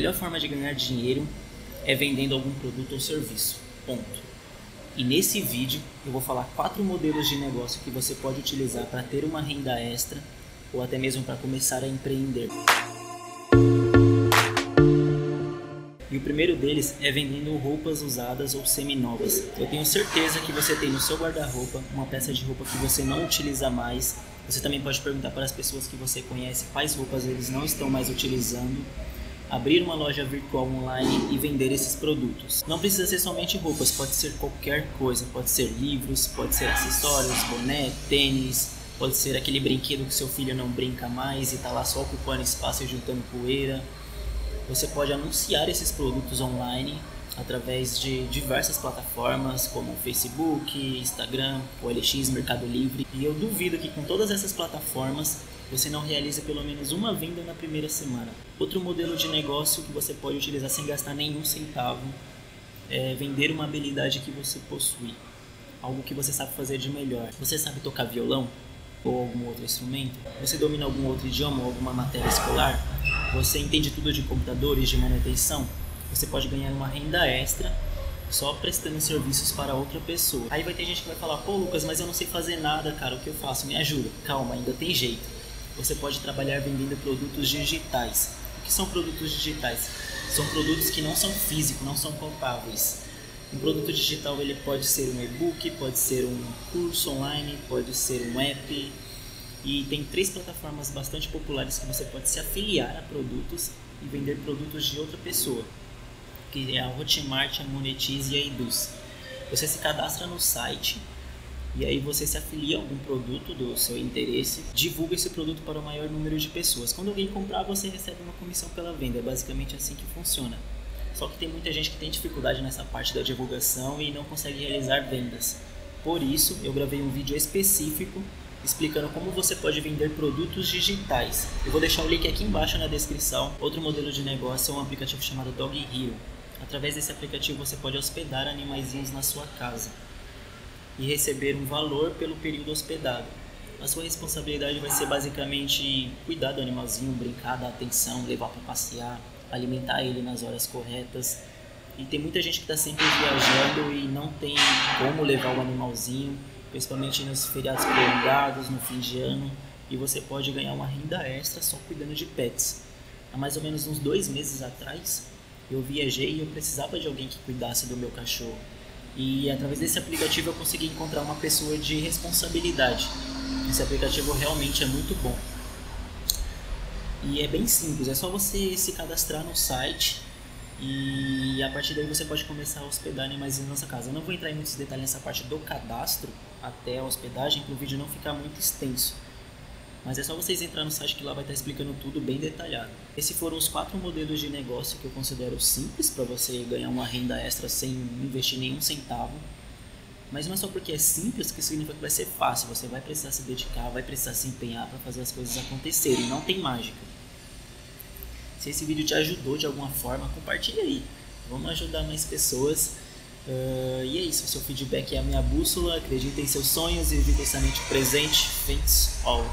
melhor forma de ganhar dinheiro é vendendo algum produto ou serviço. Ponto. E nesse vídeo eu vou falar quatro modelos de negócio que você pode utilizar para ter uma renda extra ou até mesmo para começar a empreender. E o primeiro deles é vendendo roupas usadas ou seminovas. Eu tenho certeza que você tem no seu guarda-roupa uma peça de roupa que você não utiliza mais. Você também pode perguntar para as pessoas que você conhece quais roupas eles não estão mais utilizando abrir uma loja virtual online e vender esses produtos. Não precisa ser somente roupas, pode ser qualquer coisa, pode ser livros, pode ser acessórios, boné, tênis, pode ser aquele brinquedo que seu filho não brinca mais e está lá só ocupando espaço e juntando poeira. Você pode anunciar esses produtos online através de diversas plataformas como Facebook, Instagram, OLX, Mercado Livre. E eu duvido que com todas essas plataformas você não realiza pelo menos uma venda na primeira semana. Outro modelo de negócio que você pode utilizar sem gastar nenhum centavo é vender uma habilidade que você possui, algo que você sabe fazer de melhor. Você sabe tocar violão ou algum outro instrumento? Você domina algum outro idioma ou alguma matéria escolar? Você entende tudo de computadores, de manutenção? Você pode ganhar uma renda extra só prestando serviços para outra pessoa. Aí vai ter gente que vai falar: "Pô, Lucas, mas eu não sei fazer nada, cara, o que eu faço? Me ajuda". Calma, ainda tem jeito você pode trabalhar vendendo produtos digitais. O que são produtos digitais? São produtos que não são físicos, não são palpáveis. Um produto digital ele pode ser um e-book, pode ser um curso online, pode ser um app. E tem três plataformas bastante populares que você pode se afiliar a produtos e vender produtos de outra pessoa, que é a Hotmart, a Monetize e a Eduz. Você se cadastra no site e aí você se afilia a algum produto do seu interesse, divulga esse produto para o maior número de pessoas. Quando alguém comprar, você recebe uma comissão pela venda. É basicamente assim que funciona. Só que tem muita gente que tem dificuldade nessa parte da divulgação e não consegue realizar vendas. Por isso, eu gravei um vídeo específico explicando como você pode vender produtos digitais. Eu vou deixar o link aqui embaixo na descrição. Outro modelo de negócio é um aplicativo chamado Dog Hero. Através desse aplicativo você pode hospedar animaizinhos na sua casa e receber um valor pelo período hospedado. A sua responsabilidade vai ser basicamente cuidar do animalzinho, brincar, dar atenção, levar para passear, alimentar ele nas horas corretas. E tem muita gente que está sempre viajando e não tem como levar o animalzinho, principalmente nos feriados prolongados, no fim de ano. E você pode ganhar uma renda extra só cuidando de pets. Há mais ou menos uns dois meses atrás, eu viajei e eu precisava de alguém que cuidasse do meu cachorro. E através desse aplicativo eu consegui encontrar uma pessoa de responsabilidade. Esse aplicativo realmente é muito bom. E é bem simples, é só você se cadastrar no site e a partir daí você pode começar a hospedar animais na nossa casa. Eu não vou entrar em muitos detalhes nessa parte do cadastro até a hospedagem para o vídeo não ficar muito extenso. Mas é só vocês entrar no site que lá vai estar explicando tudo bem detalhado. Esses foram os quatro modelos de negócio que eu considero simples para você ganhar uma renda extra sem investir nenhum centavo. Mas não é só porque é simples que significa que vai ser fácil. Você vai precisar se dedicar, vai precisar se empenhar para fazer as coisas acontecerem. Não tem mágica. Se esse vídeo te ajudou de alguma forma, compartilhe aí. Vamos ajudar mais pessoas. Uh, e é isso, seu feedback é a minha bússola. Acredite em seus sonhos e viva essa mente presente. Thanks all.